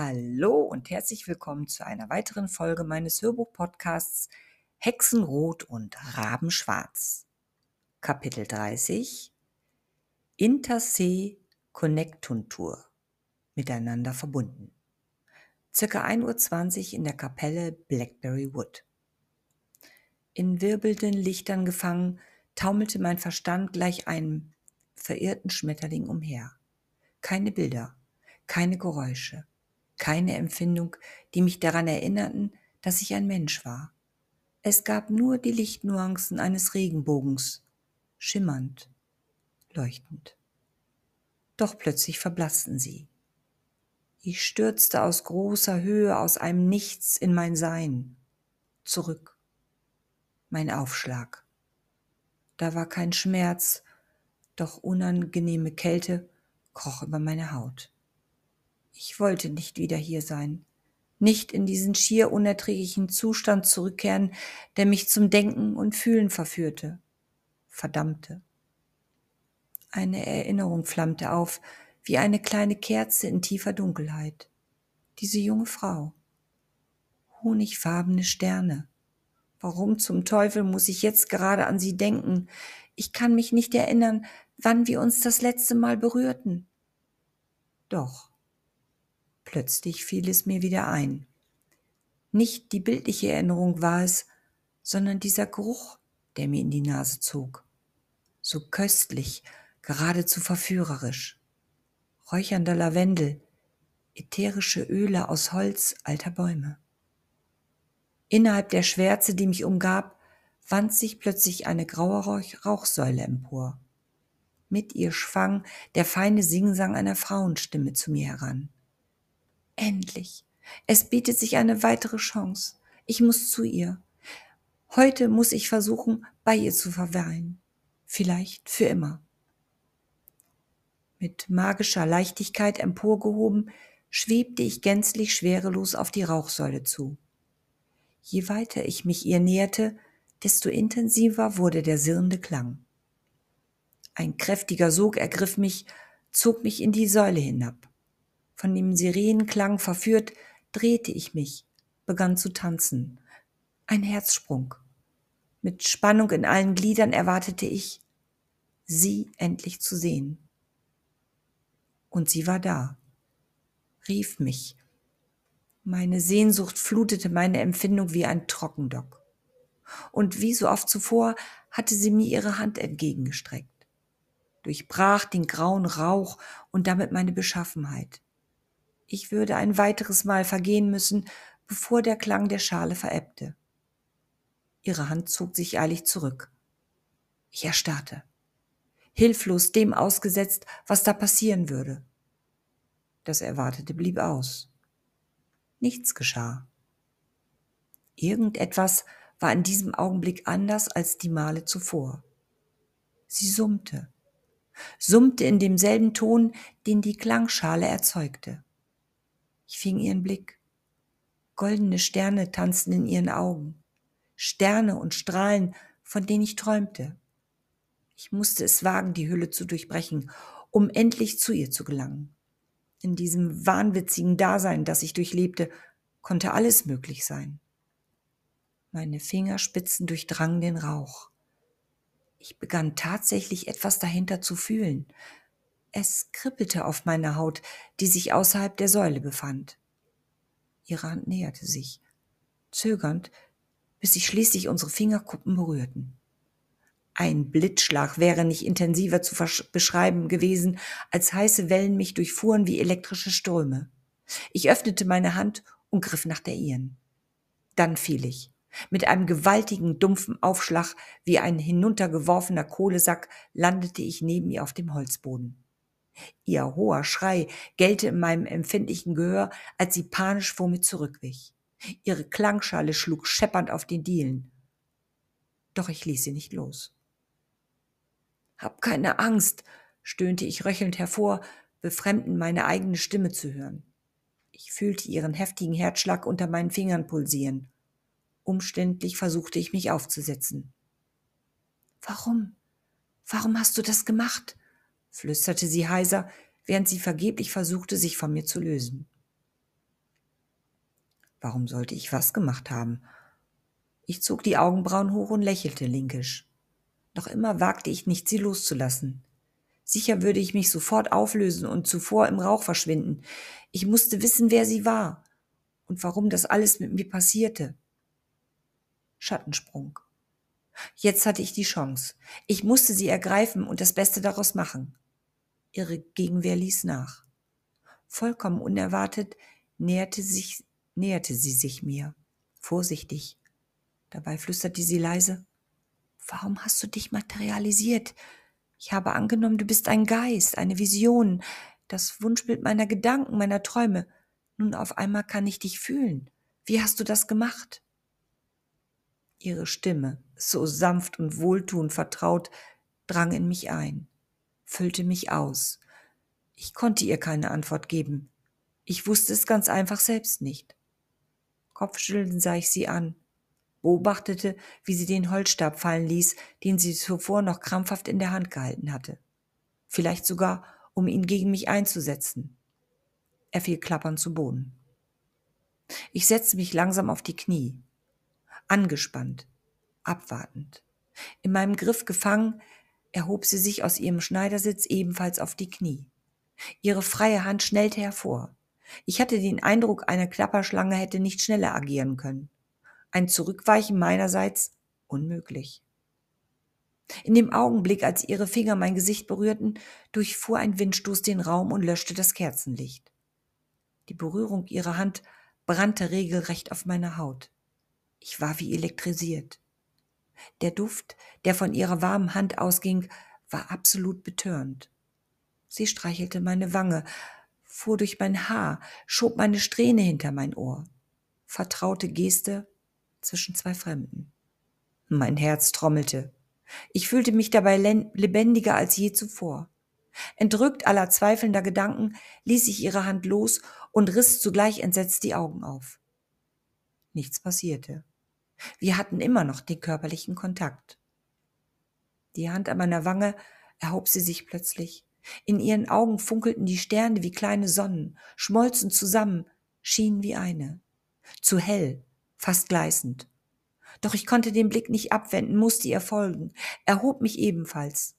Hallo und herzlich willkommen zu einer weiteren Folge meines Hörbuch-Podcasts Hexenrot und Rabenschwarz. Kapitel 30 Intersee Connectuntur miteinander verbunden. Circa 1.20 Uhr in der Kapelle Blackberry Wood. In wirbelnden Lichtern gefangen, taumelte mein Verstand gleich einem verirrten Schmetterling umher. Keine Bilder, keine Geräusche, keine Empfindung, die mich daran erinnerten, dass ich ein Mensch war. Es gab nur die Lichtnuancen eines Regenbogens, schimmernd, leuchtend. Doch plötzlich verblassten sie. Ich stürzte aus großer Höhe, aus einem Nichts in mein Sein, zurück. Mein Aufschlag. Da war kein Schmerz, doch unangenehme Kälte kroch über meine Haut. Ich wollte nicht wieder hier sein, nicht in diesen schier unerträglichen Zustand zurückkehren, der mich zum Denken und Fühlen verführte, verdammte. Eine Erinnerung flammte auf, wie eine kleine Kerze in tiefer Dunkelheit. Diese junge Frau. Honigfarbene Sterne. Warum zum Teufel muss ich jetzt gerade an sie denken? Ich kann mich nicht erinnern, wann wir uns das letzte Mal berührten. Doch. Plötzlich fiel es mir wieder ein. Nicht die bildliche Erinnerung war es, sondern dieser Geruch, der mir in die Nase zog. So köstlich, geradezu verführerisch. Räuchernder Lavendel, ätherische Öle aus Holz alter Bäume. Innerhalb der Schwärze, die mich umgab, wand sich plötzlich eine graue Rauchsäule empor. Mit ihr schwang der feine Singsang einer Frauenstimme zu mir heran. Endlich. Es bietet sich eine weitere Chance. Ich muss zu ihr. Heute muss ich versuchen, bei ihr zu verweilen. Vielleicht für immer. Mit magischer Leichtigkeit emporgehoben, schwebte ich gänzlich schwerelos auf die Rauchsäule zu. Je weiter ich mich ihr näherte, desto intensiver wurde der sirrende Klang. Ein kräftiger Sog ergriff mich, zog mich in die Säule hinab. Von dem Sirenenklang verführt, drehte ich mich, begann zu tanzen. Ein Herzsprung. Mit Spannung in allen Gliedern erwartete ich, sie endlich zu sehen. Und sie war da, rief mich. Meine Sehnsucht flutete meine Empfindung wie ein Trockendock. Und wie so oft zuvor hatte sie mir ihre Hand entgegengestreckt, durchbrach den grauen Rauch und damit meine Beschaffenheit. Ich würde ein weiteres Mal vergehen müssen, bevor der Klang der Schale verebbte. Ihre Hand zog sich eilig zurück. Ich erstarrte, hilflos dem ausgesetzt, was da passieren würde. Das Erwartete blieb aus. Nichts geschah. Irgendetwas war in diesem Augenblick anders als die Male zuvor. Sie summte, summte in demselben Ton, den die Klangschale erzeugte. Ich fing ihren Blick. Goldene Sterne tanzten in ihren Augen. Sterne und Strahlen, von denen ich träumte. Ich musste es wagen, die Hülle zu durchbrechen, um endlich zu ihr zu gelangen. In diesem wahnwitzigen Dasein, das ich durchlebte, konnte alles möglich sein. Meine Fingerspitzen durchdrangen den Rauch. Ich begann tatsächlich etwas dahinter zu fühlen, es kribbelte auf meiner Haut, die sich außerhalb der Säule befand. Ihre Hand näherte sich, zögernd, bis sich schließlich unsere Fingerkuppen berührten. Ein Blitzschlag wäre nicht intensiver zu beschreiben gewesen, als heiße Wellen mich durchfuhren wie elektrische Ströme. Ich öffnete meine Hand und griff nach der ihren. Dann fiel ich. Mit einem gewaltigen, dumpfen Aufschlag wie ein hinuntergeworfener Kohlesack landete ich neben ihr auf dem Holzboden. Ihr hoher Schrei gellte in meinem empfindlichen Gehör, als sie panisch vor mir zurückwich. Ihre Klangschale schlug scheppernd auf den Dielen. Doch ich ließ sie nicht los. Hab keine Angst, stöhnte ich röchelnd hervor, befremdend meine eigene Stimme zu hören. Ich fühlte ihren heftigen Herzschlag unter meinen Fingern pulsieren. Umständlich versuchte ich mich aufzusetzen. Warum? Warum hast du das gemacht? Flüsterte sie heiser, während sie vergeblich versuchte, sich von mir zu lösen. Warum sollte ich was gemacht haben? Ich zog die Augenbrauen hoch und lächelte linkisch. Noch immer wagte ich nicht, sie loszulassen. Sicher würde ich mich sofort auflösen und zuvor im Rauch verschwinden. Ich musste wissen, wer sie war und warum das alles mit mir passierte. Schattensprung. Jetzt hatte ich die Chance. Ich musste sie ergreifen und das Beste daraus machen. Ihre Gegenwehr ließ nach. Vollkommen unerwartet näherte, sich, näherte sie sich mir, vorsichtig. Dabei flüsterte sie leise, Warum hast du dich materialisiert? Ich habe angenommen, du bist ein Geist, eine Vision, das Wunschbild meiner Gedanken, meiner Träume. Nun auf einmal kann ich dich fühlen. Wie hast du das gemacht? Ihre Stimme, so sanft und wohltuend vertraut, drang in mich ein, füllte mich aus. Ich konnte ihr keine Antwort geben. Ich wusste es ganz einfach selbst nicht. Kopfschüttelnd sah ich sie an beobachtete, wie sie den Holzstab fallen ließ, den sie zuvor noch krampfhaft in der Hand gehalten hatte. Vielleicht sogar, um ihn gegen mich einzusetzen. Er fiel klappernd zu Boden. Ich setzte mich langsam auf die Knie, angespannt, abwartend. In meinem Griff gefangen, erhob sie sich aus ihrem Schneidersitz ebenfalls auf die Knie. Ihre freie Hand schnellte hervor. Ich hatte den Eindruck, eine Klapperschlange hätte nicht schneller agieren können. Ein Zurückweichen meinerseits unmöglich. In dem Augenblick, als ihre Finger mein Gesicht berührten, durchfuhr ein Windstoß den Raum und löschte das Kerzenlicht. Die Berührung ihrer Hand brannte regelrecht auf meiner Haut. Ich war wie elektrisiert. Der Duft, der von ihrer warmen Hand ausging, war absolut betörend. Sie streichelte meine Wange, fuhr durch mein Haar, schob meine Strähne hinter mein Ohr. Vertraute Geste, zwischen zwei Fremden. Mein Herz trommelte. Ich fühlte mich dabei lebendiger als je zuvor. Entrückt aller zweifelnder Gedanken ließ ich ihre Hand los und riss zugleich entsetzt die Augen auf. Nichts passierte. Wir hatten immer noch den körperlichen Kontakt. Die Hand an meiner Wange erhob sie sich plötzlich. In ihren Augen funkelten die Sterne wie kleine Sonnen, schmolzen zusammen, schienen wie eine. Zu hell, fast gleißend. Doch ich konnte den Blick nicht abwenden, musste ihr folgen, erhob mich ebenfalls.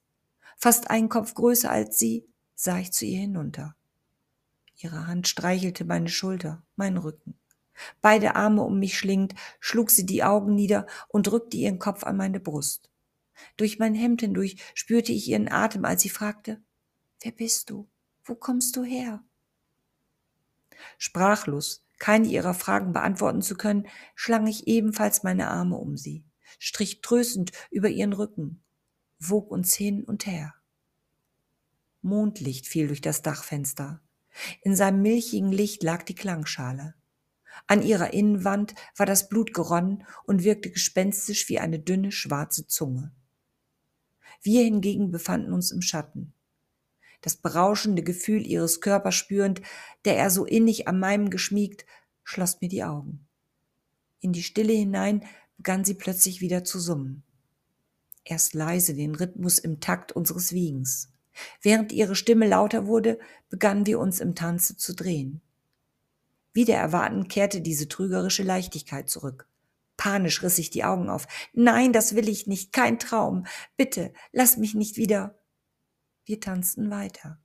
Fast einen Kopf größer als sie, sah ich zu ihr hinunter. Ihre Hand streichelte meine Schulter, meinen Rücken. Beide Arme um mich schlingend, schlug sie die Augen nieder und drückte ihren Kopf an meine Brust. Durch mein Hemd hindurch spürte ich ihren Atem, als sie fragte, Wer bist du? Wo kommst du her? Sprachlos keine ihrer Fragen beantworten zu können, schlang ich ebenfalls meine Arme um sie, strich tröstend über ihren Rücken, wog uns hin und her. Mondlicht fiel durch das Dachfenster. In seinem milchigen Licht lag die Klangschale. An ihrer Innenwand war das Blut geronnen und wirkte gespenstisch wie eine dünne schwarze Zunge. Wir hingegen befanden uns im Schatten das berauschende Gefühl ihres Körpers spürend, der er so innig an meinem geschmiegt, schloss mir die Augen. In die Stille hinein begann sie plötzlich wieder zu summen. Erst leise den Rhythmus im Takt unseres Wiegens. Während ihre Stimme lauter wurde, begannen wir uns im Tanze zu drehen. Wieder erwarten kehrte diese trügerische Leichtigkeit zurück. Panisch riss ich die Augen auf. Nein, das will ich nicht, kein Traum. Bitte, lass mich nicht wieder. Wir tanzten weiter,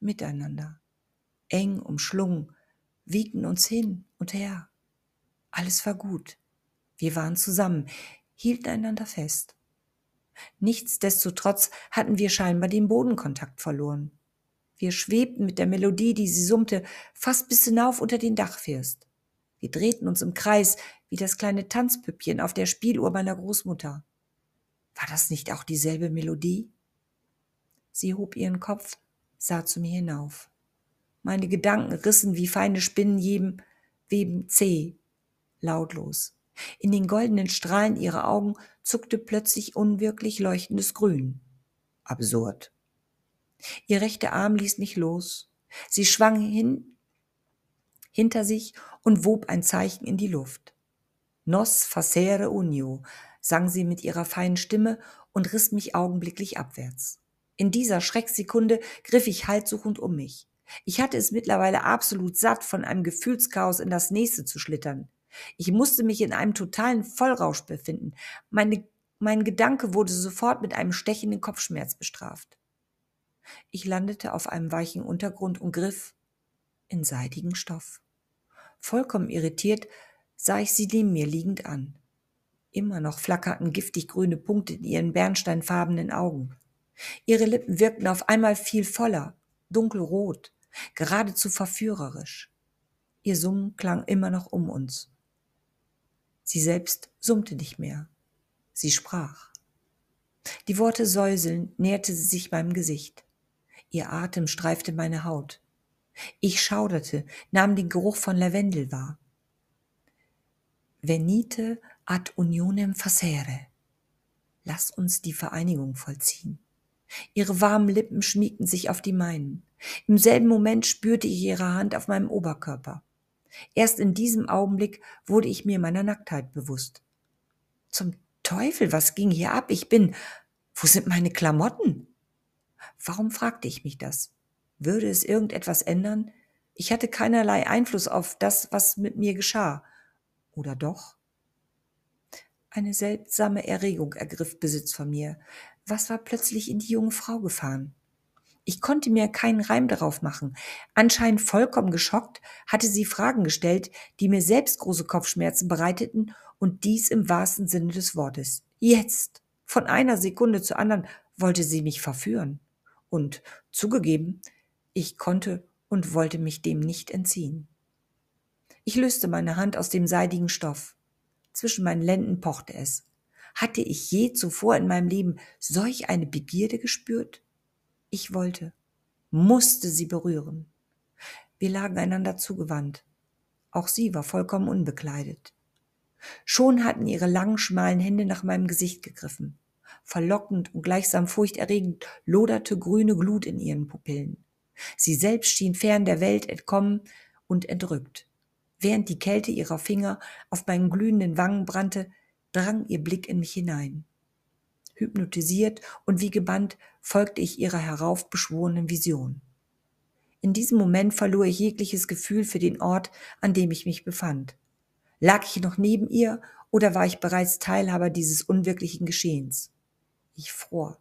miteinander, eng umschlungen, wiegten uns hin und her. Alles war gut. Wir waren zusammen, hielten einander fest. Nichtsdestotrotz hatten wir scheinbar den Bodenkontakt verloren. Wir schwebten mit der Melodie, die sie summte, fast bis hinauf unter den Dachfirst. Wir drehten uns im Kreis, wie das kleine Tanzpüppchen auf der Spieluhr meiner Großmutter. War das nicht auch dieselbe Melodie? Sie hob ihren Kopf, sah zu mir hinauf. Meine Gedanken rissen wie feine Spinnen jedem Weben zäh, lautlos. In den goldenen Strahlen ihrer Augen zuckte plötzlich unwirklich leuchtendes Grün. Absurd. Ihr rechter Arm ließ mich los. Sie schwang hin, hinter sich und wob ein Zeichen in die Luft. Nos facere unio, sang sie mit ihrer feinen Stimme und riss mich augenblicklich abwärts. In dieser Schrecksekunde griff ich haltsuchend um mich. Ich hatte es mittlerweile absolut satt, von einem Gefühlschaos in das nächste zu schlittern. Ich musste mich in einem totalen Vollrausch befinden. Meine, mein Gedanke wurde sofort mit einem stechenden Kopfschmerz bestraft. Ich landete auf einem weichen Untergrund und griff in seidigen Stoff. Vollkommen irritiert sah ich sie neben mir liegend an. Immer noch flackerten giftig grüne Punkte in ihren bernsteinfarbenen Augen. Ihre Lippen wirkten auf einmal viel voller, dunkelrot, geradezu verführerisch. Ihr Summen klang immer noch um uns. Sie selbst summte nicht mehr. Sie sprach. Die Worte säuselnd näherte sie sich meinem Gesicht. Ihr Atem streifte meine Haut. Ich schauderte, nahm den Geruch von Lavendel wahr. Venite ad unionem facere. Lass uns die Vereinigung vollziehen. Ihre warmen Lippen schmiegten sich auf die meinen. Im selben Moment spürte ich ihre Hand auf meinem Oberkörper. Erst in diesem Augenblick wurde ich mir meiner Nacktheit bewusst. Zum Teufel, was ging hier ab? Ich bin. Wo sind meine Klamotten? Warum fragte ich mich das? Würde es irgendetwas ändern? Ich hatte keinerlei Einfluss auf das, was mit mir geschah. Oder doch? Eine seltsame Erregung ergriff Besitz von mir. Was war plötzlich in die junge Frau gefahren? Ich konnte mir keinen Reim darauf machen. Anscheinend vollkommen geschockt hatte sie Fragen gestellt, die mir selbst große Kopfschmerzen bereiteten und dies im wahrsten Sinne des Wortes. Jetzt, von einer Sekunde zur anderen, wollte sie mich verführen. Und zugegeben, ich konnte und wollte mich dem nicht entziehen. Ich löste meine Hand aus dem seidigen Stoff. Zwischen meinen Lenden pochte es. Hatte ich je zuvor in meinem Leben solch eine Begierde gespürt? Ich wollte, musste sie berühren. Wir lagen einander zugewandt. Auch sie war vollkommen unbekleidet. Schon hatten ihre langen, schmalen Hände nach meinem Gesicht gegriffen. Verlockend und gleichsam furchterregend loderte grüne Glut in ihren Pupillen. Sie selbst schien fern der Welt entkommen und entrückt. Während die Kälte ihrer Finger auf meinen glühenden Wangen brannte, drang ihr Blick in mich hinein. Hypnotisiert und wie gebannt folgte ich ihrer heraufbeschworenen Vision. In diesem Moment verlor ich jegliches Gefühl für den Ort, an dem ich mich befand. Lag ich noch neben ihr oder war ich bereits Teilhaber dieses unwirklichen Geschehens? Ich fror.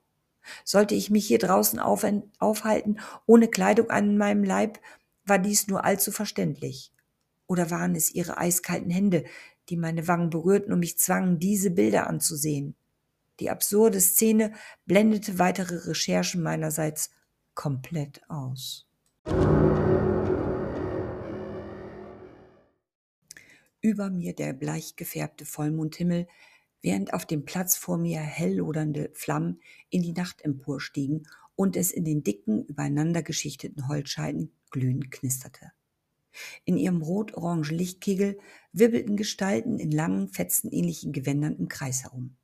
Sollte ich mich hier draußen aufhalten, ohne Kleidung an meinem Leib, war dies nur allzu verständlich. Oder waren es ihre eiskalten Hände, die meine Wangen berührten und mich zwangen, diese Bilder anzusehen? Die absurde Szene blendete weitere Recherchen meinerseits komplett aus. Über mir der bleich gefärbte Vollmondhimmel, während auf dem Platz vor mir hell lodernde Flammen in die Nacht emporstiegen und es in den dicken, übereinander geschichteten Holzscheiden glühend knisterte. In ihrem rot-orangen Lichtkegel wirbelten Gestalten in langen, fetzenähnlichen Gewändern im Kreis herum.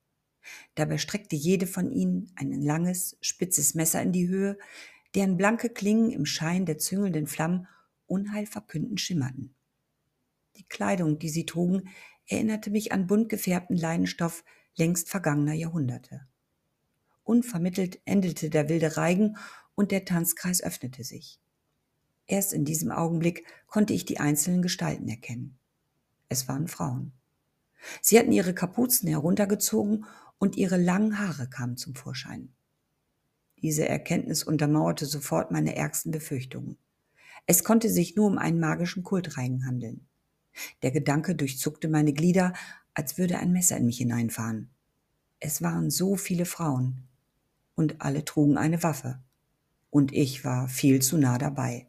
Dabei streckte jede von ihnen ein langes, spitzes Messer in die Höhe, deren blanke Klingen im Schein der züngelnden Flammen unheilverkündend schimmerten. Die Kleidung, die sie trugen, erinnerte mich an bunt gefärbten Leinenstoff längst vergangener Jahrhunderte. Unvermittelt endete der wilde Reigen und der Tanzkreis öffnete sich. Erst in diesem Augenblick konnte ich die einzelnen Gestalten erkennen. Es waren Frauen. Sie hatten ihre Kapuzen heruntergezogen und ihre langen Haare kamen zum Vorschein. Diese Erkenntnis untermauerte sofort meine ärgsten Befürchtungen. Es konnte sich nur um einen magischen Kultreigen handeln. Der Gedanke durchzuckte meine Glieder, als würde ein Messer in mich hineinfahren. Es waren so viele Frauen. Und alle trugen eine Waffe. Und ich war viel zu nah dabei.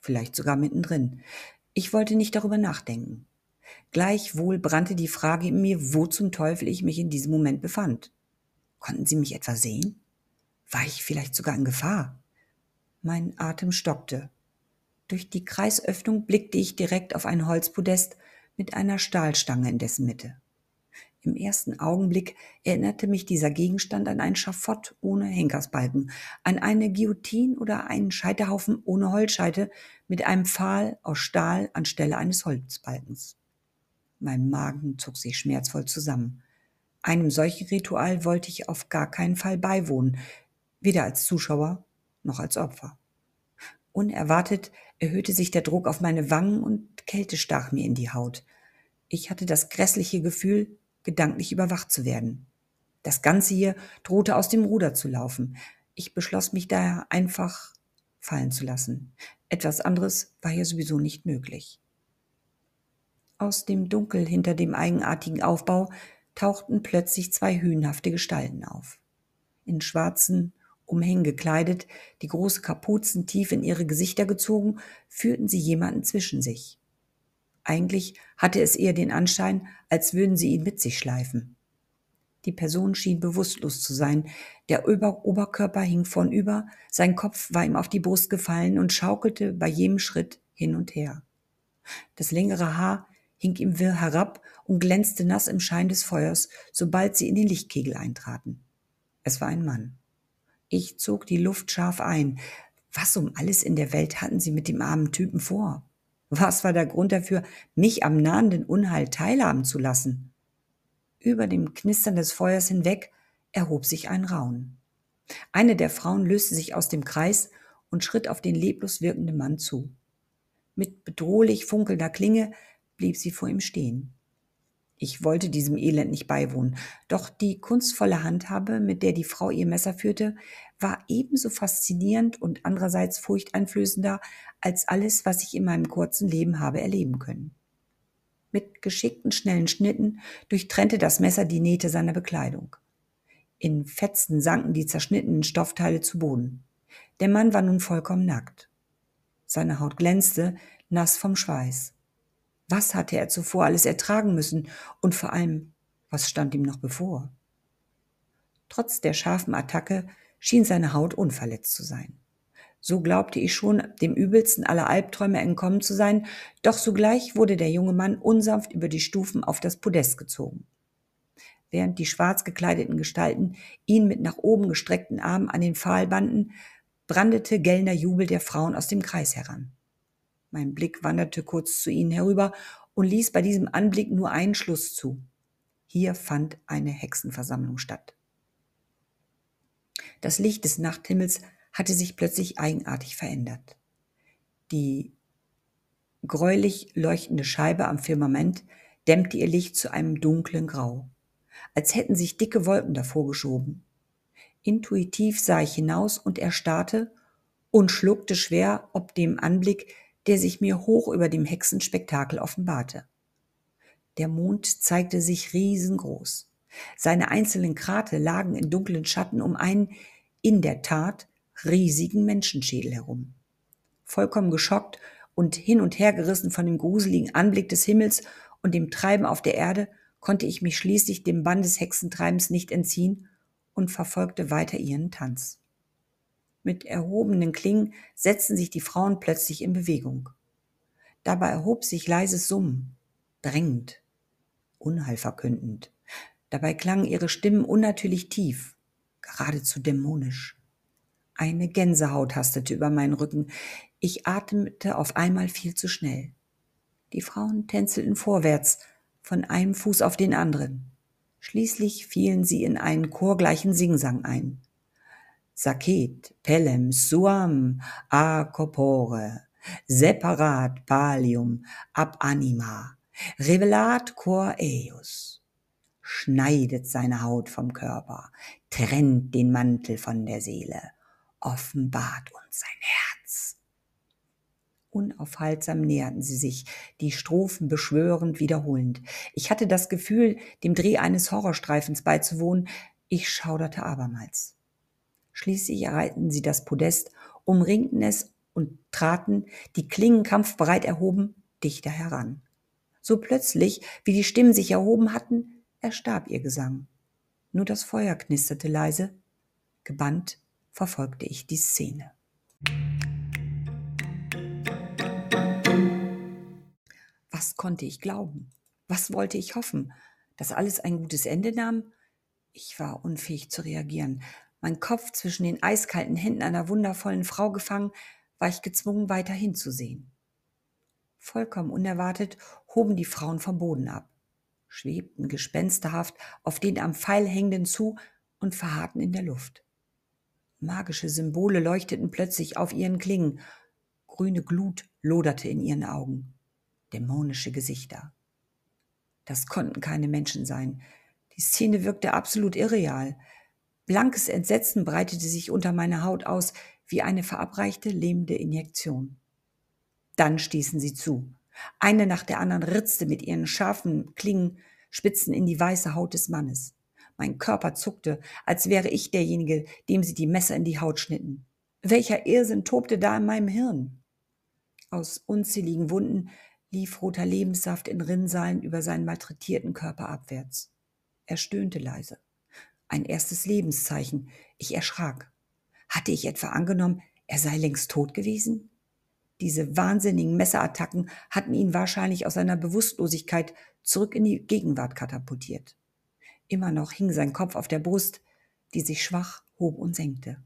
Vielleicht sogar mittendrin. Ich wollte nicht darüber nachdenken. Gleichwohl brannte die Frage in mir, wo zum Teufel ich mich in diesem Moment befand. Konnten sie mich etwa sehen? War ich vielleicht sogar in Gefahr? Mein Atem stockte. Durch die Kreisöffnung blickte ich direkt auf ein Holzpodest mit einer Stahlstange in dessen Mitte. Im ersten Augenblick erinnerte mich dieser Gegenstand an ein Schafott ohne Henkersbalken, an eine Guillotine oder einen Scheiterhaufen ohne Holzscheite mit einem Pfahl aus Stahl anstelle eines Holzbalkens. Mein Magen zog sich schmerzvoll zusammen. Einem solchen Ritual wollte ich auf gar keinen Fall beiwohnen, weder als Zuschauer noch als Opfer. Unerwartet erhöhte sich der Druck auf meine Wangen und Kälte stach mir in die Haut. Ich hatte das grässliche Gefühl, gedanklich überwacht zu werden. Das Ganze hier drohte aus dem Ruder zu laufen. Ich beschloss mich daher einfach fallen zu lassen. Etwas anderes war hier sowieso nicht möglich. Aus dem Dunkel hinter dem eigenartigen Aufbau tauchten plötzlich zwei hühnhafte Gestalten auf. In schwarzen Umhängen gekleidet, die große Kapuzen tief in ihre Gesichter gezogen, führten sie jemanden zwischen sich. Eigentlich hatte es eher den Anschein, als würden sie ihn mit sich schleifen. Die Person schien bewusstlos zu sein. Der Ober Oberkörper hing vornüber, sein Kopf war ihm auf die Brust gefallen und schaukelte bei jedem Schritt hin und her. Das längere Haar hing ihm wirr herab und glänzte nass im Schein des Feuers, sobald sie in den Lichtkegel eintraten. Es war ein Mann. Ich zog die Luft scharf ein. Was um alles in der Welt hatten sie mit dem armen Typen vor? Was war der Grund dafür, mich am nahenden Unheil teilhaben zu lassen? Über dem Knistern des Feuers hinweg erhob sich ein Raun. Eine der Frauen löste sich aus dem Kreis und schritt auf den leblos wirkenden Mann zu. Mit bedrohlich funkelnder Klinge blieb sie vor ihm stehen. Ich wollte diesem Elend nicht beiwohnen, doch die kunstvolle Handhabe, mit der die Frau ihr Messer führte, war ebenso faszinierend und andererseits furchteinflößender als alles, was ich in meinem kurzen Leben habe erleben können. Mit geschickten, schnellen Schnitten durchtrennte das Messer die Nähte seiner Bekleidung. In Fetzen sanken die zerschnittenen Stoffteile zu Boden. Der Mann war nun vollkommen nackt. Seine Haut glänzte, nass vom Schweiß. Was hatte er zuvor alles ertragen müssen und vor allem, was stand ihm noch bevor? Trotz der scharfen Attacke schien seine Haut unverletzt zu sein. So glaubte ich schon, dem übelsten aller Albträume entkommen zu sein, doch sogleich wurde der junge Mann unsanft über die Stufen auf das Podest gezogen. Während die schwarz gekleideten Gestalten ihn mit nach oben gestreckten Armen an den Pfahl banden, brandete gellender Jubel der Frauen aus dem Kreis heran. Mein Blick wanderte kurz zu ihnen herüber und ließ bei diesem Anblick nur einen Schluss zu. Hier fand eine Hexenversammlung statt. Das Licht des Nachthimmels hatte sich plötzlich eigenartig verändert. Die gräulich leuchtende Scheibe am Firmament dämmte ihr Licht zu einem dunklen Grau, als hätten sich dicke Wolken davor geschoben. Intuitiv sah ich hinaus und erstarrte und schluckte schwer ob dem Anblick, der sich mir hoch über dem Hexenspektakel offenbarte. Der Mond zeigte sich riesengroß. Seine einzelnen Krater lagen in dunklen Schatten um einen in der Tat riesigen Menschenschädel herum. Vollkommen geschockt und hin und her gerissen von dem gruseligen Anblick des Himmels und dem Treiben auf der Erde, konnte ich mich schließlich dem Bann des Hexentreibens nicht entziehen und verfolgte weiter ihren Tanz. Mit erhobenen Klingen setzten sich die Frauen plötzlich in Bewegung. Dabei erhob sich leises Summen, drängend, unheilverkündend. Dabei klangen ihre Stimmen unnatürlich tief, geradezu dämonisch. Eine Gänsehaut hastete über meinen Rücken. Ich atmete auf einmal viel zu schnell. Die Frauen tänzelten vorwärts, von einem Fuß auf den anderen. Schließlich fielen sie in einen chorgleichen Singsang ein. Saket, Pelem, Suam, A corpore, separat palium, ab anima, revelat cor eius schneidet seine Haut vom Körper, trennt den Mantel von der Seele offenbart uns sein Herz. Unaufhaltsam näherten sie sich, die Strophen beschwörend wiederholend. Ich hatte das Gefühl, dem Dreh eines Horrorstreifens beizuwohnen. Ich schauderte abermals. Schließlich erreichten sie das Podest, umringten es und traten, die Klingen kampfbereit erhoben, dichter heran. So plötzlich, wie die Stimmen sich erhoben hatten, erstarb ihr Gesang. Nur das Feuer knisterte leise, gebannt verfolgte ich die Szene. Was konnte ich glauben? Was wollte ich hoffen? Dass alles ein gutes Ende nahm? Ich war unfähig zu reagieren. Mein Kopf zwischen den eiskalten Händen einer wundervollen Frau gefangen, war ich gezwungen, weiter hinzusehen. Vollkommen unerwartet hoben die Frauen vom Boden ab, schwebten gespensterhaft auf den am Pfeil hängenden zu und verharrten in der Luft. Magische Symbole leuchteten plötzlich auf ihren Klingen. Grüne Glut loderte in ihren Augen. Dämonische Gesichter. Das konnten keine Menschen sein. Die Szene wirkte absolut irreal. Blankes Entsetzen breitete sich unter meiner Haut aus wie eine verabreichte, lähmende Injektion. Dann stießen sie zu. Eine nach der anderen ritzte mit ihren scharfen Klingen Spitzen in die weiße Haut des Mannes. Mein Körper zuckte, als wäre ich derjenige, dem sie die Messer in die Haut schnitten. Welcher Irrsinn tobte da in meinem Hirn? Aus unzähligen Wunden lief roter Lebenssaft in Rinnsalen über seinen malträtierten Körper abwärts. Er stöhnte leise. Ein erstes Lebenszeichen. Ich erschrak. Hatte ich etwa angenommen, er sei längst tot gewesen? Diese wahnsinnigen Messerattacken hatten ihn wahrscheinlich aus seiner Bewusstlosigkeit zurück in die Gegenwart katapultiert. Immer noch hing sein Kopf auf der Brust, die sich schwach hob und senkte.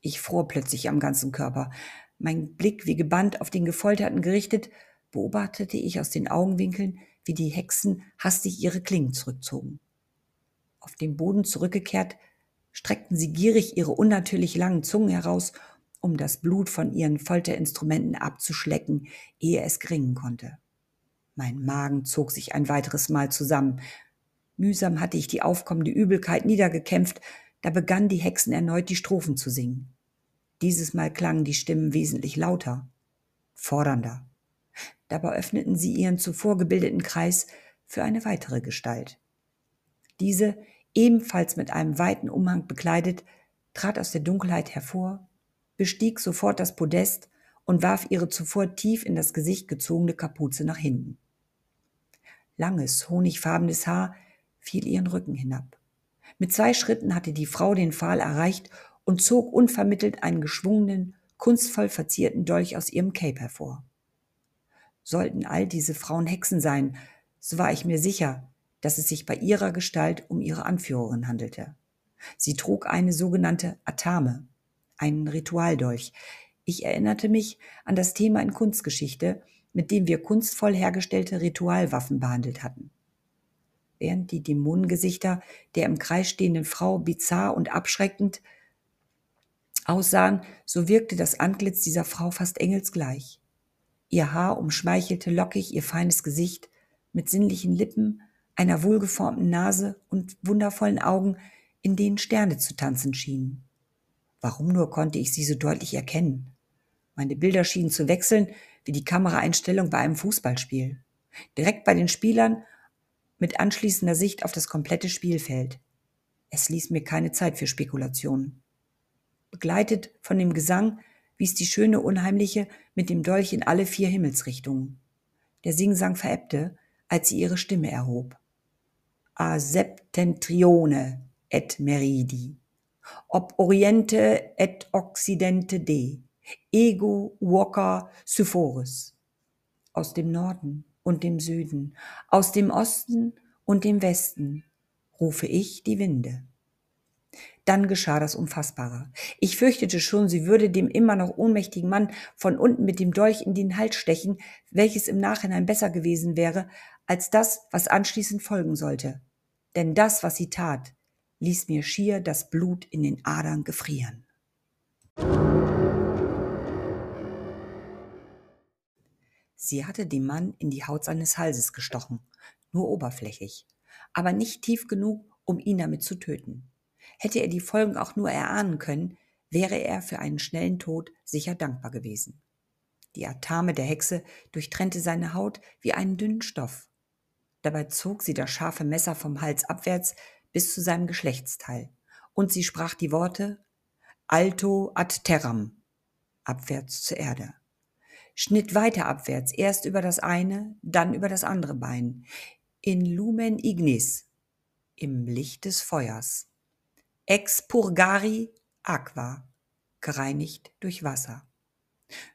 Ich fror plötzlich am ganzen Körper. Mein Blick wie gebannt auf den Gefolterten gerichtet, beobachtete ich aus den Augenwinkeln, wie die Hexen hastig ihre Klingen zurückzogen. Auf dem Boden zurückgekehrt, streckten sie gierig ihre unnatürlich langen Zungen heraus, um das Blut von ihren Folterinstrumenten abzuschlecken, ehe es geringen konnte. Mein Magen zog sich ein weiteres Mal zusammen. Mühsam hatte ich die aufkommende Übelkeit niedergekämpft, da begannen die Hexen erneut die Strophen zu singen. Dieses Mal klangen die Stimmen wesentlich lauter, fordernder. Dabei öffneten sie ihren zuvor gebildeten Kreis für eine weitere Gestalt. Diese, ebenfalls mit einem weiten Umhang bekleidet, trat aus der Dunkelheit hervor, bestieg sofort das Podest und warf ihre zuvor tief in das Gesicht gezogene Kapuze nach hinten. Langes, honigfarbenes Haar fiel ihren Rücken hinab. Mit zwei Schritten hatte die Frau den Pfahl erreicht und zog unvermittelt einen geschwungenen, kunstvoll verzierten Dolch aus ihrem Cape hervor. Sollten all diese Frauen Hexen sein, so war ich mir sicher, dass es sich bei ihrer Gestalt um ihre Anführerin handelte. Sie trug eine sogenannte Atame, einen Ritualdolch. Ich erinnerte mich an das Thema in Kunstgeschichte, mit dem wir kunstvoll hergestellte Ritualwaffen behandelt hatten. Während die Dämonengesichter der im Kreis stehenden Frau bizarr und abschreckend aussahen, so wirkte das Antlitz dieser Frau fast engelsgleich. Ihr Haar umschmeichelte lockig ihr feines Gesicht mit sinnlichen Lippen, einer wohlgeformten Nase und wundervollen Augen, in denen Sterne zu tanzen schienen. Warum nur konnte ich sie so deutlich erkennen? Meine Bilder schienen zu wechseln, wie die Kameraeinstellung bei einem Fußballspiel. Direkt bei den Spielern mit anschließender Sicht auf das komplette Spielfeld. Es ließ mir keine Zeit für Spekulationen. Begleitet von dem Gesang wies die schöne Unheimliche mit dem Dolch in alle vier Himmelsrichtungen. Der Singsang verebbte, als sie ihre Stimme erhob. A septentrione et meridi, ob oriente et occidente de, ego uoca syphoris. Aus dem Norden und dem Süden, aus dem Osten und dem Westen rufe ich die Winde. Dann geschah das Unfassbare. Ich fürchtete schon, sie würde dem immer noch ohnmächtigen Mann von unten mit dem Dolch in den Hals stechen, welches im Nachhinein besser gewesen wäre als das, was anschließend folgen sollte. Denn das, was sie tat, ließ mir schier das Blut in den Adern gefrieren. Sie hatte dem Mann in die Haut seines Halses gestochen, nur oberflächlich, aber nicht tief genug, um ihn damit zu töten. Hätte er die Folgen auch nur erahnen können, wäre er für einen schnellen Tod sicher dankbar gewesen. Die Atame der Hexe durchtrennte seine Haut wie einen dünnen Stoff. Dabei zog sie das scharfe Messer vom Hals abwärts bis zu seinem Geschlechtsteil, und sie sprach die Worte Alto ad terram, abwärts zur Erde. Schnitt weiter abwärts, erst über das eine, dann über das andere Bein. In lumen ignis, im Licht des Feuers expurgari aqua, gereinigt durch Wasser.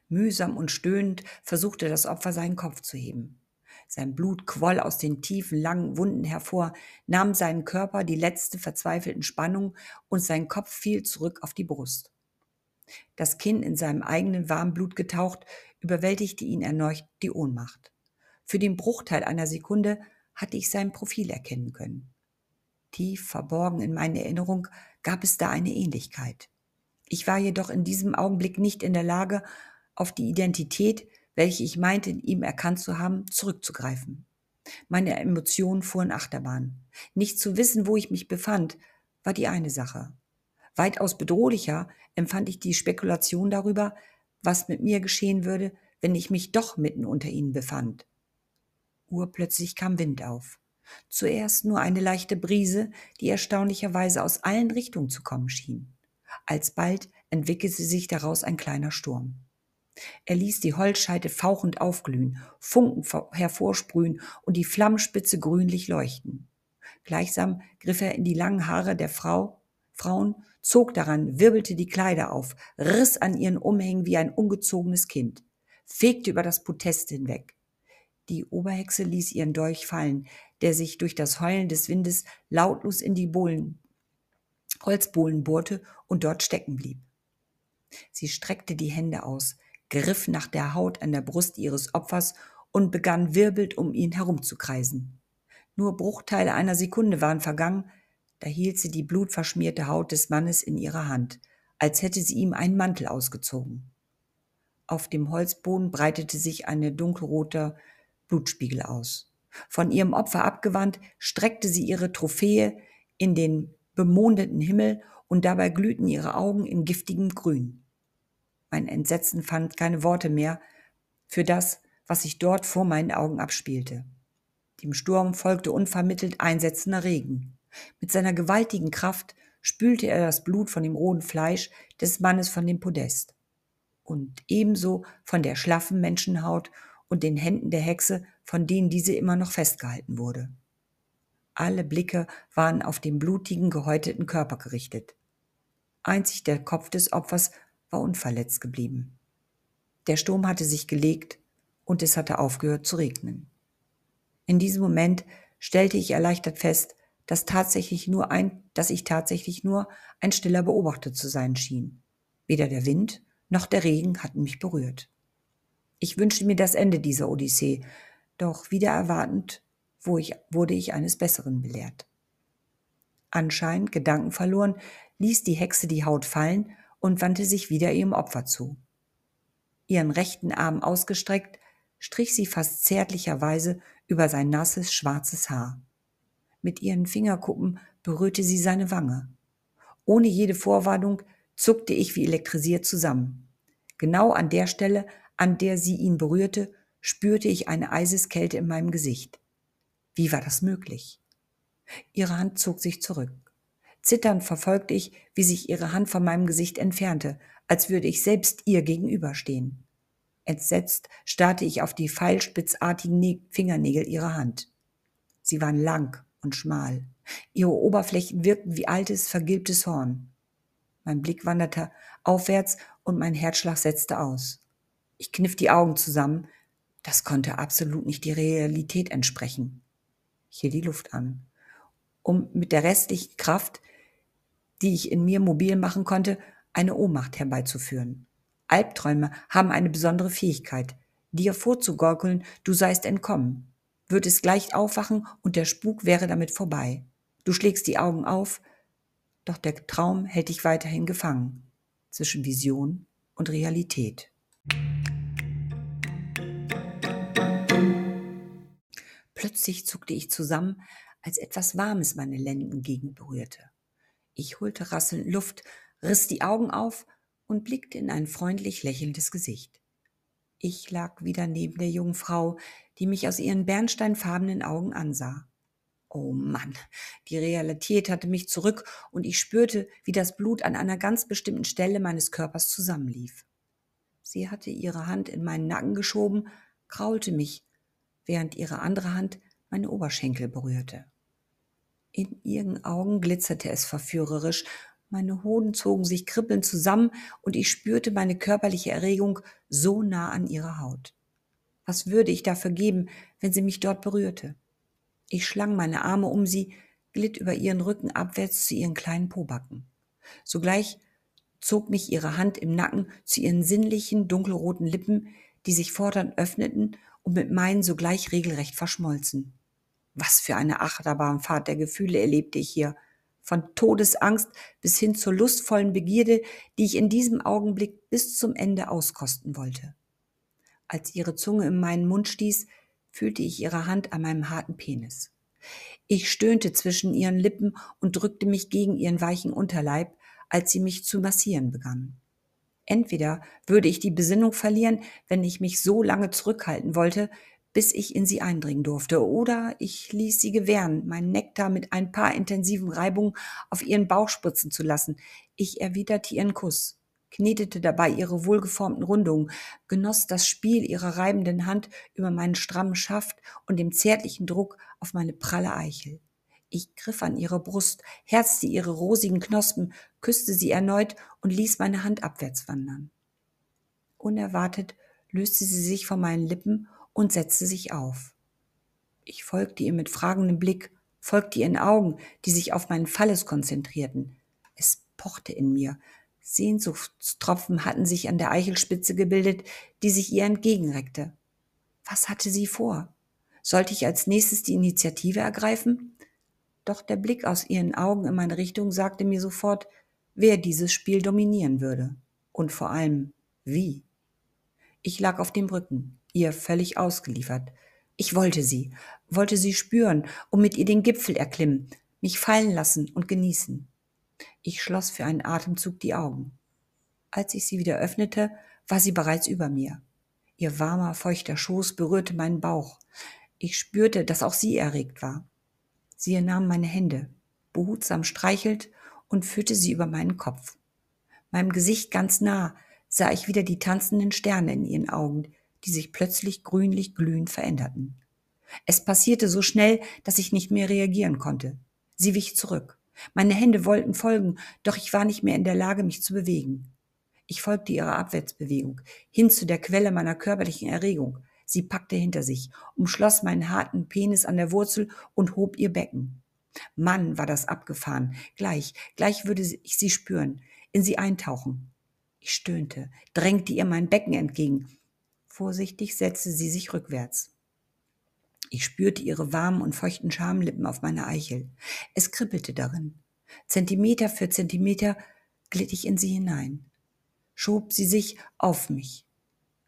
Mühsam und stöhnend versuchte das Opfer seinen Kopf zu heben. Sein Blut quoll aus den tiefen, langen Wunden hervor, nahm seinen Körper die letzte verzweifelten Spannung und sein Kopf fiel zurück auf die Brust. Das Kinn in seinem eigenen warmen Blut getaucht, überwältigte ihn erneut die Ohnmacht. Für den Bruchteil einer Sekunde hatte ich sein Profil erkennen können. Tief verborgen in meiner Erinnerung gab es da eine Ähnlichkeit. Ich war jedoch in diesem Augenblick nicht in der Lage, auf die Identität, welche ich meinte, in ihm erkannt zu haben, zurückzugreifen. Meine Emotionen fuhren Achterbahn. Nicht zu wissen, wo ich mich befand, war die eine Sache. Weitaus bedrohlicher empfand ich die Spekulation darüber, was mit mir geschehen würde, wenn ich mich doch mitten unter ihnen befand. Urplötzlich kam Wind auf. Zuerst nur eine leichte Brise, die erstaunlicherweise aus allen Richtungen zu kommen schien. Alsbald entwickelte sich daraus ein kleiner Sturm. Er ließ die Holzscheite fauchend aufglühen, Funken hervorsprühen und die Flammspitze grünlich leuchten. Gleichsam griff er in die langen Haare der Frau, Frauen, zog daran, wirbelte die Kleider auf, riss an ihren Umhängen wie ein ungezogenes Kind, fegte über das Podest hinweg. Die Oberhexe ließ ihren Dolch fallen, der sich durch das Heulen des Windes lautlos in die Bohlen, Holzbohlen bohrte und dort stecken blieb. Sie streckte die Hände aus, griff nach der Haut an der Brust ihres Opfers und begann wirbelt um ihn herumzukreisen. Nur Bruchteile einer Sekunde waren vergangen, da hielt sie die blutverschmierte Haut des Mannes in ihrer Hand, als hätte sie ihm einen Mantel ausgezogen. Auf dem Holzboden breitete sich ein dunkelroter Blutspiegel aus. Von ihrem Opfer abgewandt, streckte sie ihre Trophäe in den bemondeten Himmel und dabei glühten ihre Augen in giftigem Grün. Mein Entsetzen fand keine Worte mehr für das, was sich dort vor meinen Augen abspielte. Dem Sturm folgte unvermittelt einsetzender Regen. Mit seiner gewaltigen Kraft spülte er das Blut von dem rohen Fleisch des Mannes von dem Podest und ebenso von der schlaffen Menschenhaut und den Händen der Hexe, von denen diese immer noch festgehalten wurde. Alle Blicke waren auf den blutigen, gehäuteten Körper gerichtet. Einzig der Kopf des Opfers war unverletzt geblieben. Der Sturm hatte sich gelegt und es hatte aufgehört zu regnen. In diesem Moment stellte ich erleichtert fest, dass tatsächlich nur ein, dass ich tatsächlich nur ein stiller Beobachter zu sein schien. Weder der Wind noch der Regen hatten mich berührt. Ich wünschte mir das Ende dieser Odyssee, doch wieder erwartend ich, wurde ich eines Besseren belehrt. Anscheinend gedankenverloren ließ die Hexe die Haut fallen und wandte sich wieder ihrem Opfer zu. Ihren rechten Arm ausgestreckt, strich sie fast zärtlicherweise über sein nasses, schwarzes Haar. Mit ihren Fingerkuppen berührte sie seine Wange. Ohne jede Vorwarnung zuckte ich wie elektrisiert zusammen. Genau an der Stelle, an der sie ihn berührte, spürte ich eine Eiseskälte in meinem Gesicht. Wie war das möglich? Ihre Hand zog sich zurück. Zitternd verfolgte ich, wie sich ihre Hand von meinem Gesicht entfernte, als würde ich selbst ihr gegenüberstehen. Entsetzt starrte ich auf die pfeilspitzartigen Fingernägel ihrer Hand. Sie waren lang und schmal. Ihre Oberflächen wirkten wie altes, vergilbtes Horn. Mein Blick wanderte aufwärts und mein Herzschlag setzte aus. Ich kniff die Augen zusammen. Das konnte absolut nicht die Realität entsprechen. Ich hielt die Luft an, um mit der restlichen Kraft, die ich in mir mobil machen konnte, eine Ohnmacht herbeizuführen. Albträume haben eine besondere Fähigkeit, dir vorzugorkeln, du seist entkommen. Wird es gleich aufwachen und der Spuk wäre damit vorbei. Du schlägst die Augen auf, doch der Traum hält dich weiterhin gefangen zwischen Vision und Realität. Plötzlich zuckte ich zusammen, als etwas Warmes meine Lenden gegen berührte. Ich holte rasselnd Luft, riss die Augen auf und blickte in ein freundlich lächelndes Gesicht. Ich lag wieder neben der jungen Frau, die mich aus ihren bernsteinfarbenen Augen ansah. Oh Mann, die Realität hatte mich zurück und ich spürte, wie das Blut an einer ganz bestimmten Stelle meines Körpers zusammenlief. Sie hatte ihre Hand in meinen Nacken geschoben, kraulte mich, während ihre andere Hand meine Oberschenkel berührte. In ihren Augen glitzerte es verführerisch, meine Hoden zogen sich kribbelnd zusammen und ich spürte meine körperliche Erregung so nah an ihrer Haut. Was würde ich dafür geben, wenn sie mich dort berührte? Ich schlang meine Arme um sie, glitt über ihren Rücken abwärts zu ihren kleinen Pobacken. Sogleich zog mich ihre Hand im Nacken zu ihren sinnlichen, dunkelroten Lippen, die sich fordernd öffneten und mit meinen sogleich regelrecht verschmolzen. Was für eine Achterbahnfahrt der Gefühle erlebte ich hier. von Todesangst bis hin zur lustvollen Begierde, die ich in diesem Augenblick bis zum Ende auskosten wollte. Als ihre Zunge in meinen Mund stieß, fühlte ich ihre Hand an meinem harten Penis. Ich stöhnte zwischen ihren Lippen und drückte mich gegen ihren weichen Unterleib, als sie mich zu massieren begann. Entweder würde ich die Besinnung verlieren, wenn ich mich so lange zurückhalten wollte, bis ich in sie eindringen durfte, oder ich ließ sie gewähren, meinen Nektar mit ein paar intensiven Reibungen auf ihren Bauch spritzen zu lassen. Ich erwiderte ihren Kuss, knetete dabei ihre wohlgeformten Rundungen, genoss das Spiel ihrer reibenden Hand über meinen strammen Schaft und dem zärtlichen Druck auf meine pralle Eichel. Ich griff an ihre Brust, herzte ihre rosigen Knospen, küsste sie erneut und ließ meine Hand abwärts wandern. Unerwartet löste sie sich von meinen Lippen und setzte sich auf. Ich folgte ihr mit fragendem Blick, folgte ihren Augen, die sich auf meinen Falles konzentrierten. Es pochte in mir. Sehnsuchtstropfen hatten sich an der Eichelspitze gebildet, die sich ihr entgegenreckte. Was hatte sie vor? Sollte ich als nächstes die Initiative ergreifen? Doch der Blick aus ihren Augen in meine Richtung sagte mir sofort, wer dieses Spiel dominieren würde. Und vor allem, wie. Ich lag auf dem Rücken, ihr völlig ausgeliefert. Ich wollte sie, wollte sie spüren und mit ihr den Gipfel erklimmen, mich fallen lassen und genießen. Ich schloss für einen Atemzug die Augen. Als ich sie wieder öffnete, war sie bereits über mir. Ihr warmer, feuchter Schoß berührte meinen Bauch. Ich spürte, dass auch sie erregt war. Sie nahm meine Hände, behutsam streichelt und führte sie über meinen Kopf. Meinem Gesicht ganz nah sah ich wieder die tanzenden Sterne in ihren Augen, die sich plötzlich grünlich glühend veränderten. Es passierte so schnell, dass ich nicht mehr reagieren konnte. Sie wich zurück. Meine Hände wollten folgen, doch ich war nicht mehr in der Lage, mich zu bewegen. Ich folgte ihrer Abwärtsbewegung, hin zu der Quelle meiner körperlichen Erregung. Sie packte hinter sich, umschloss meinen harten Penis an der Wurzel und hob ihr Becken. Mann, war das abgefahren. Gleich, gleich würde ich sie spüren, in sie eintauchen. Ich stöhnte, drängte ihr mein Becken entgegen. Vorsichtig setzte sie sich rückwärts. Ich spürte ihre warmen und feuchten Schamlippen auf meiner Eichel. Es kribbelte darin. Zentimeter für Zentimeter glitt ich in sie hinein, schob sie sich auf mich.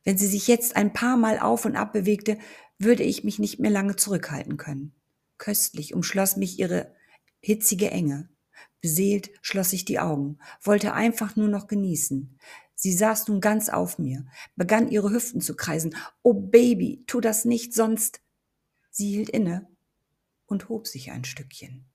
Wenn sie sich jetzt ein paar Mal auf und ab bewegte, würde ich mich nicht mehr lange zurückhalten können. Köstlich umschloss mich ihre hitzige Enge. Beseelt schloss ich die Augen, wollte einfach nur noch genießen. Sie saß nun ganz auf mir, begann ihre Hüften zu kreisen. Oh Baby, tu das nicht, sonst. Sie hielt inne und hob sich ein Stückchen.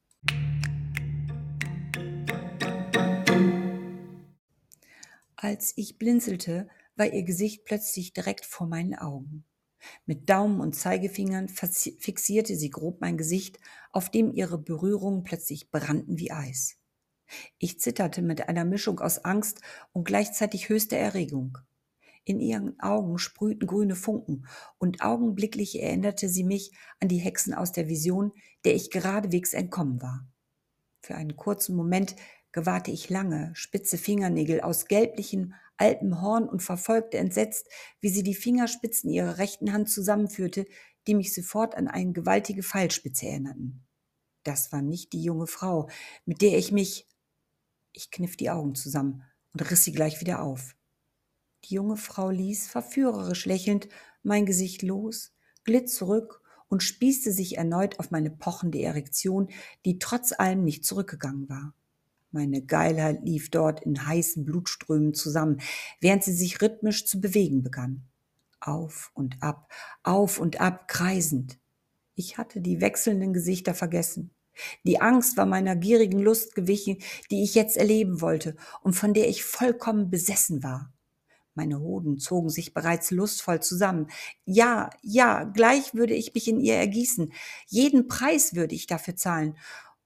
Als ich blinzelte, war ihr Gesicht plötzlich direkt vor meinen Augen. Mit Daumen und Zeigefingern fixierte sie grob mein Gesicht, auf dem ihre Berührungen plötzlich brannten wie Eis. Ich zitterte mit einer Mischung aus Angst und gleichzeitig höchster Erregung. In ihren Augen sprühten grüne Funken, und augenblicklich erinnerte sie mich an die Hexen aus der Vision, der ich geradewegs entkommen war. Für einen kurzen Moment gewahrte ich lange, spitze Fingernägel aus gelblichem, altem Horn und verfolgte entsetzt, wie sie die Fingerspitzen ihrer rechten Hand zusammenführte, die mich sofort an eine gewaltige Pfeilspitze erinnerten. Das war nicht die junge Frau, mit der ich mich. Ich kniff die Augen zusammen und riss sie gleich wieder auf. Die junge Frau ließ, verführerisch lächelnd, mein Gesicht los, glitt zurück und spießte sich erneut auf meine pochende Erektion, die trotz allem nicht zurückgegangen war. Meine Geilheit lief dort in heißen Blutströmen zusammen, während sie sich rhythmisch zu bewegen begann. Auf und ab, auf und ab, kreisend. Ich hatte die wechselnden Gesichter vergessen. Die Angst war meiner gierigen Lust gewichen, die ich jetzt erleben wollte und von der ich vollkommen besessen war. Meine Hoden zogen sich bereits lustvoll zusammen. Ja, ja, gleich würde ich mich in ihr ergießen. Jeden Preis würde ich dafür zahlen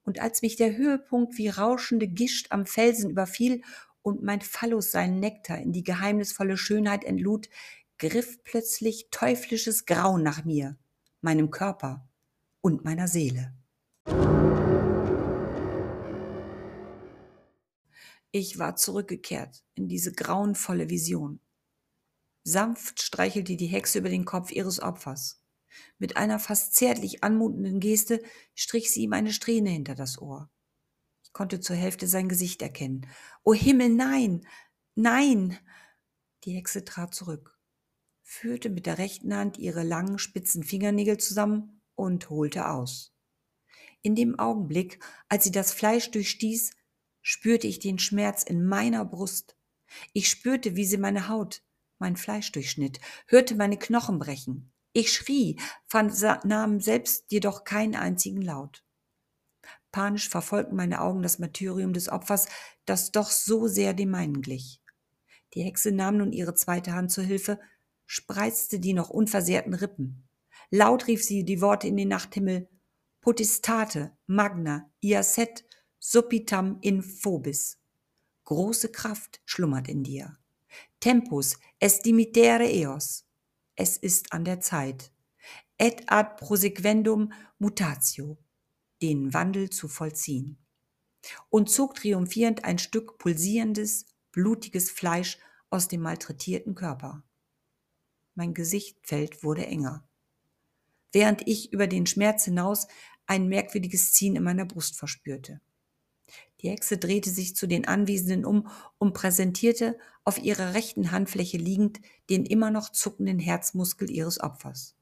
und als mich der Höhepunkt wie rauschende Gischt am Felsen überfiel und mein Phallus seinen Nektar in die geheimnisvolle Schönheit entlud, griff plötzlich teuflisches Grauen nach mir, meinem Körper und meiner Seele. Ich war zurückgekehrt in diese grauenvolle Vision. Sanft streichelte die Hexe über den Kopf ihres Opfers. Mit einer fast zärtlich anmutenden Geste strich sie ihm eine Strähne hinter das Ohr. Ich konnte zur Hälfte sein Gesicht erkennen. O Himmel, nein, nein! Die Hexe trat zurück, führte mit der rechten Hand ihre langen, spitzen Fingernägel zusammen und holte aus. In dem Augenblick, als sie das Fleisch durchstieß, spürte ich den Schmerz in meiner Brust. Ich spürte, wie sie meine Haut, mein Fleisch durchschnitt, hörte meine Knochen brechen. Ich schrie, vernahm selbst jedoch keinen einzigen Laut. Panisch verfolgten meine Augen das Martyrium des Opfers, das doch so sehr dem meinen glich. Die Hexe nahm nun ihre zweite Hand zur Hilfe, spreizte die noch unversehrten Rippen. Laut rief sie die Worte in den Nachthimmel Potestate, Magna, Iacet, Supitam in Phobis. Große Kraft schlummert in dir. Tempus est dimitere eos. Es ist an der Zeit. Et ad prosequendum mutatio den Wandel zu vollziehen. Und zog triumphierend ein Stück pulsierendes, blutiges Fleisch aus dem malträtierten Körper. Mein Gesichtfeld wurde enger, während ich über den Schmerz hinaus ein merkwürdiges Ziehen in meiner Brust verspürte. Die Hexe drehte sich zu den Anwesenden um und präsentierte auf ihrer rechten Handfläche liegend den immer noch zuckenden Herzmuskel ihres Opfers.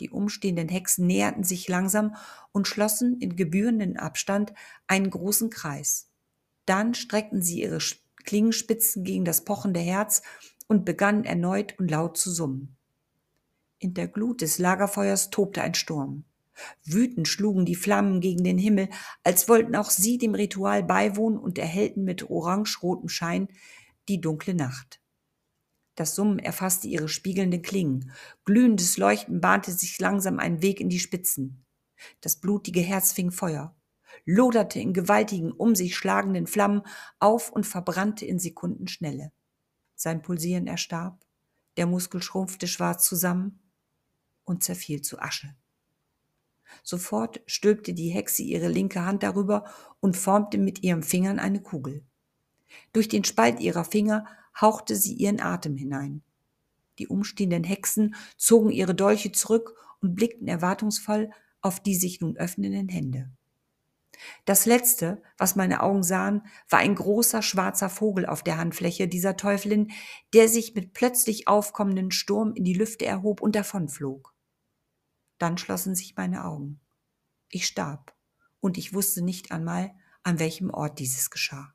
Die umstehenden Hexen näherten sich langsam und schlossen in gebührenden Abstand einen großen Kreis. Dann streckten sie ihre Klingenspitzen gegen das pochende Herz und begannen erneut und laut zu summen. In der Glut des Lagerfeuers tobte ein Sturm. Wütend schlugen die Flammen gegen den Himmel, als wollten auch sie dem Ritual beiwohnen und erhellten mit orangerotem Schein die dunkle Nacht. Das Summen erfasste ihre spiegelnden Klingen. Glühendes Leuchten bahnte sich langsam einen Weg in die Spitzen. Das blutige Herz fing Feuer, loderte in gewaltigen, um sich schlagenden Flammen auf und verbrannte in Sekundenschnelle. Sein Pulsieren erstarb, der Muskel schrumpfte schwarz zusammen und zerfiel zu Asche. Sofort stülpte die Hexe ihre linke Hand darüber und formte mit ihren Fingern eine Kugel. Durch den Spalt ihrer Finger hauchte sie ihren Atem hinein. Die umstehenden Hexen zogen ihre Dolche zurück und blickten erwartungsvoll auf die sich nun öffnenden Hände. Das letzte, was meine Augen sahen, war ein großer schwarzer Vogel auf der Handfläche dieser Teufelin, der sich mit plötzlich aufkommenden Sturm in die Lüfte erhob und davonflog. Dann schlossen sich meine Augen. Ich starb, und ich wusste nicht einmal, an welchem Ort dieses geschah.